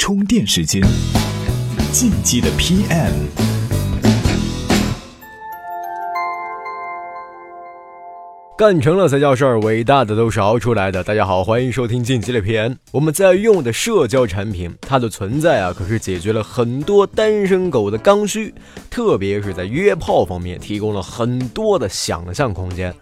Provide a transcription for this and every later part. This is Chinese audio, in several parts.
充电时间，进击的 PM。干成了才叫事儿，伟大的都是熬出来的。大家好，欢迎收听进击的 PM。我们在用的社交产品，它的存在啊，可是解决了很多单身狗的刚需，特别是在约炮方面，提供了很多的想象空间。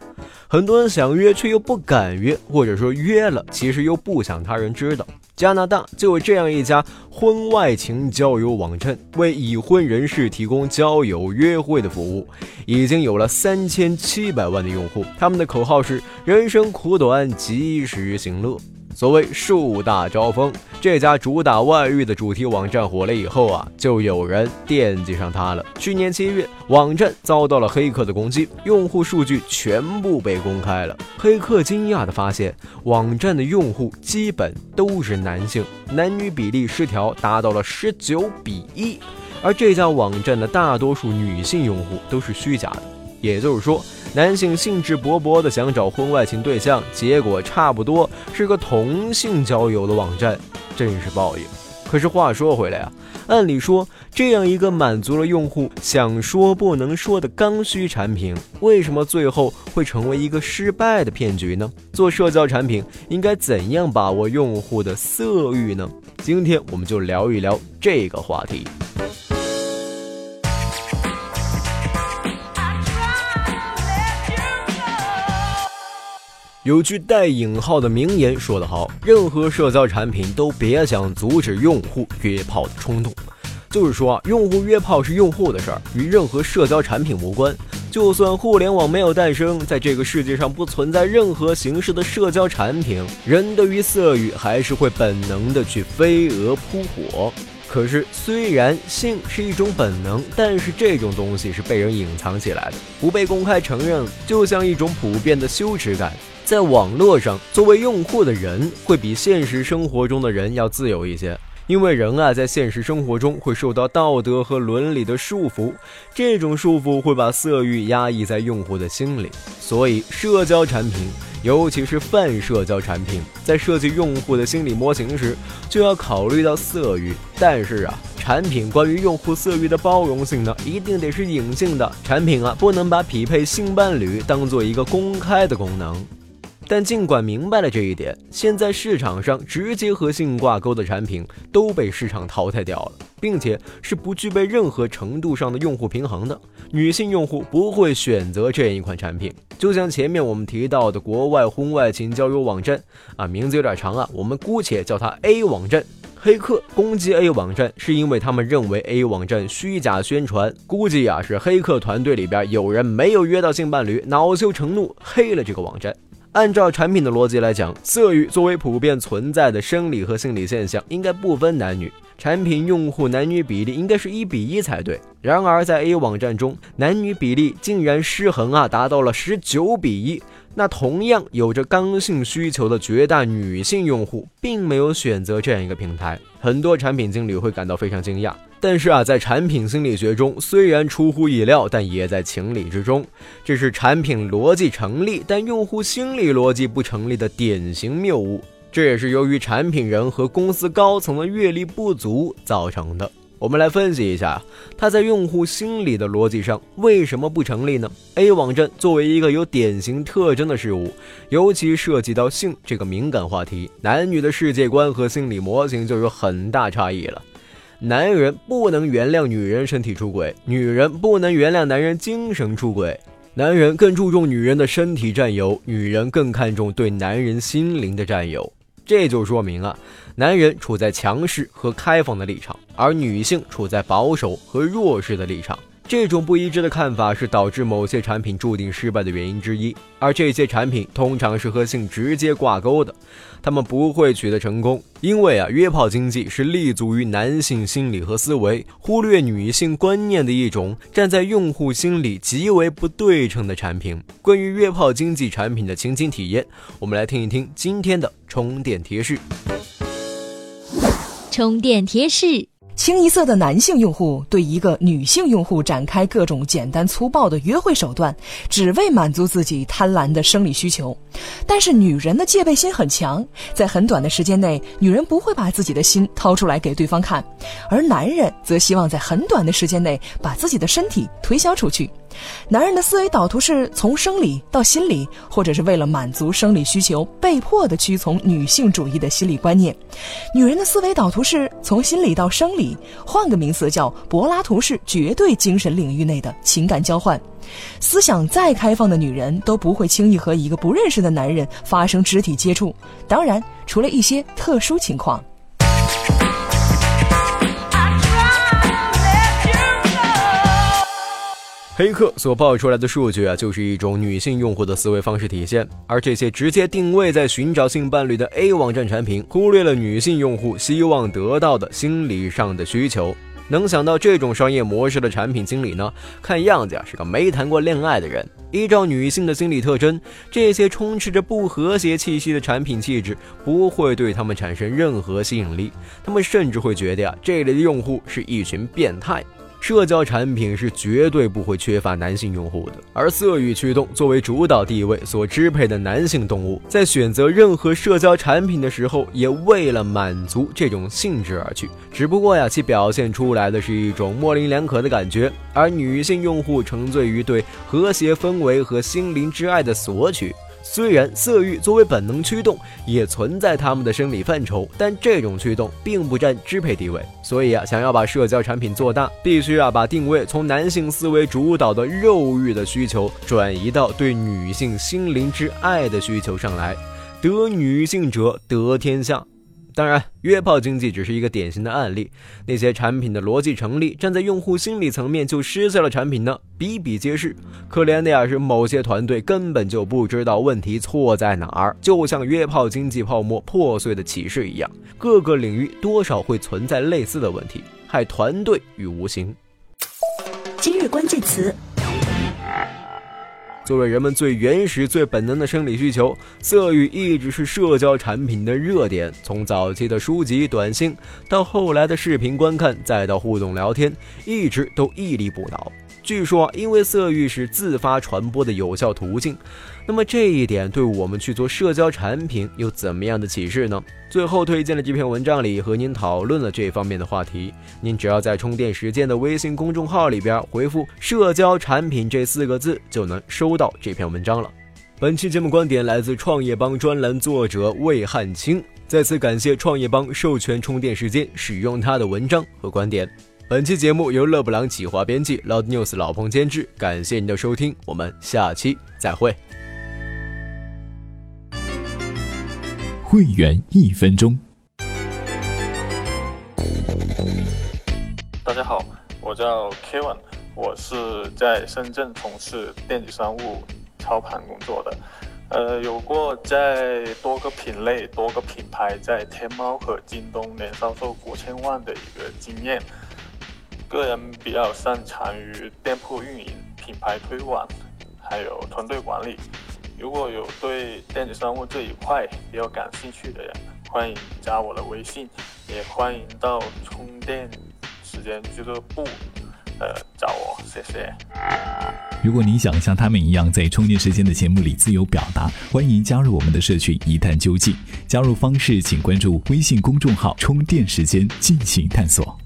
很多人想约却又不敢约，或者说约了，其实又不想他人知道。加拿大就有这样一家婚外情交友网站，为已婚人士提供交友约会的服务，已经有了三千七百万的用户。他们的口号是“人生苦短，及时行乐”。所谓树大招风，这家主打外遇的主题网站火了以后啊，就有人惦记上它了。去年七月，网站遭到了黑客的攻击，用户数据全部被公开了。黑客惊讶地发现，网站的用户基本都是男性，男女比例失调达到了十九比一，而这家网站的大多数女性用户都是虚假的，也就是说。男性兴致勃勃地想找婚外情对象，结果差不多是个同性交友的网站，真是报应。可是话说回来啊，按理说这样一个满足了用户想说不能说的刚需产品，为什么最后会成为一个失败的骗局呢？做社交产品应该怎样把握用户的色欲呢？今天我们就聊一聊这个话题。有句带引号的名言说得好：“任何社交产品都别想阻止用户约炮的冲动。”就是说啊，用户约炮是用户的事儿，与任何社交产品无关。就算互联网没有诞生，在这个世界上不存在任何形式的社交产品，人对于色欲还是会本能的去飞蛾扑火。可是，虽然性是一种本能，但是这种东西是被人隐藏起来的，不被公开承认，就像一种普遍的羞耻感。在网络上，作为用户的人会比现实生活中的人要自由一些，因为人啊，在现实生活中会受到道德和伦理的束缚，这种束缚会把色欲压抑在用户的心里。所以，社交产品，尤其是泛社交产品，在设计用户的心理模型时，就要考虑到色域。但是啊，产品关于用户色域的包容性呢，一定得是隐性的。产品啊，不能把匹配性伴侣当做一个公开的功能。但尽管明白了这一点，现在市场上直接和性挂钩的产品都被市场淘汰掉了，并且是不具备任何程度上的用户平衡的。女性用户不会选择这样一款产品，就像前面我们提到的国外婚外情交友网站啊，名字有点长啊，我们姑且叫它 A 网站。黑客攻击 A 网站是因为他们认为 A 网站虚假宣传，估计啊是黑客团队里边有人没有约到性伴侣，恼羞成怒黑了这个网站。按照产品的逻辑来讲，色欲作为普遍存在的生理和心理现象，应该不分男女，产品用户男女比例应该是一比一才对。然而在 A 网站中，男女比例竟然失衡啊，达到了十九比一。那同样有着刚性需求的绝大女性用户，并没有选择这样一个平台，很多产品经理会感到非常惊讶。但是啊，在产品心理学中，虽然出乎意料，但也在情理之中。这是产品逻辑成立，但用户心理逻辑不成立的典型谬误。这也是由于产品人和公司高层的阅历不足造成的。我们来分析一下，它在用户心理的逻辑上为什么不成立呢？A 网站作为一个有典型特征的事物，尤其涉及到性这个敏感话题，男女的世界观和心理模型就有很大差异了。男人不能原谅女人身体出轨，女人不能原谅男人精神出轨。男人更注重女人的身体占有，女人更看重对男人心灵的占有。这就说明啊，男人处在强势和开放的立场，而女性处在保守和弱势的立场。这种不一致的看法是导致某些产品注定失败的原因之一，而这些产品通常是和性直接挂钩的，他们不会取得成功，因为啊，约炮经济是立足于男性心理和思维，忽略女性观念的一种站在用户心理极为不对称的产品。关于约炮经济产品的情景体验，我们来听一听今天的充电贴士。充电贴士。清一色的男性用户对一个女性用户展开各种简单粗暴的约会手段，只为满足自己贪婪的生理需求。但是女人的戒备心很强，在很短的时间内，女人不会把自己的心掏出来给对方看，而男人则希望在很短的时间内把自己的身体推销出去。男人的思维导图是从生理到心理，或者是为了满足生理需求，被迫的屈从女性主义的心理观念；女人的思维导图是从心理到生理，换个名词叫柏拉图式绝对精神领域内的情感交换。思想再开放的女人都不会轻易和一个不认识的男人发生肢体接触，当然，除了一些特殊情况。黑客所爆出来的数据啊，就是一种女性用户的思维方式体现。而这些直接定位在寻找性伴侣的 A 网站产品，忽略了女性用户希望得到的心理上的需求。能想到这种商业模式的产品经理呢？看样子啊，是个没谈过恋爱的人。依照女性的心理特征，这些充斥着不和谐气息的产品气质不会对他们产生任何吸引力。他们甚至会觉得呀，这类的用户是一群变态。社交产品是绝对不会缺乏男性用户的，而色欲驱动作为主导地位所支配的男性动物，在选择任何社交产品的时候，也为了满足这种性质而去。只不过呀，其表现出来的是一种模棱两可的感觉，而女性用户沉醉于对和谐氛围和心灵之爱的索取。虽然色欲作为本能驱动也存在他们的生理范畴，但这种驱动并不占支配地位。所以啊，想要把社交产品做大，必须啊把定位从男性思维主导的肉欲的需求转移到对女性心灵之爱的需求上来。得女性者得天下。当然，约炮经济只是一个典型的案例。那些产品的逻辑成立，站在用户心理层面就失效的产品呢，比比皆是。可怜的呀，是某些团队根本就不知道问题错在哪儿，就像约炮经济泡沫破碎的启示一样，各个领域多少会存在类似的问题，害团队与无形。今日关键词。作为人们最原始、最本能的生理需求，色欲一直是社交产品的热点。从早期的书籍、短信，到后来的视频观看，再到互动聊天，一直都屹立不倒。据说，因为色欲是自发传播的有效途径。那么这一点对我们去做社交产品有怎么样的启示呢？最后推荐的这篇文章里和您讨论了这方面的话题。您只要在充电时间的微信公众号里边回复“社交产品”这四个字，就能收到这篇文章了。本期节目观点来自创业邦专栏作者魏汉卿，再次感谢创业邦授权充电时间使用他的文章和观点。本期节目由勒布朗企划编辑，Loud News 老彭监制。感谢您的收听，我们下期再会。会员一分钟。大家好，我叫 Kevin，我是在深圳从事电子商务操盘工作的，呃，有过在多个品类、多个品牌在天猫和京东年销售过千万的一个经验。个人比较擅长于店铺运营、品牌推广，还有团队管理。如果有对电子商务这一块比较感兴趣的人，欢迎加我的微信，也欢迎到充电时间俱乐部，呃，找我，谢谢。如果你想像他们一样在充电时间的节目里自由表达，欢迎加入我们的社群一探究竟。加入方式请关注微信公众号“充电时间”进行探索。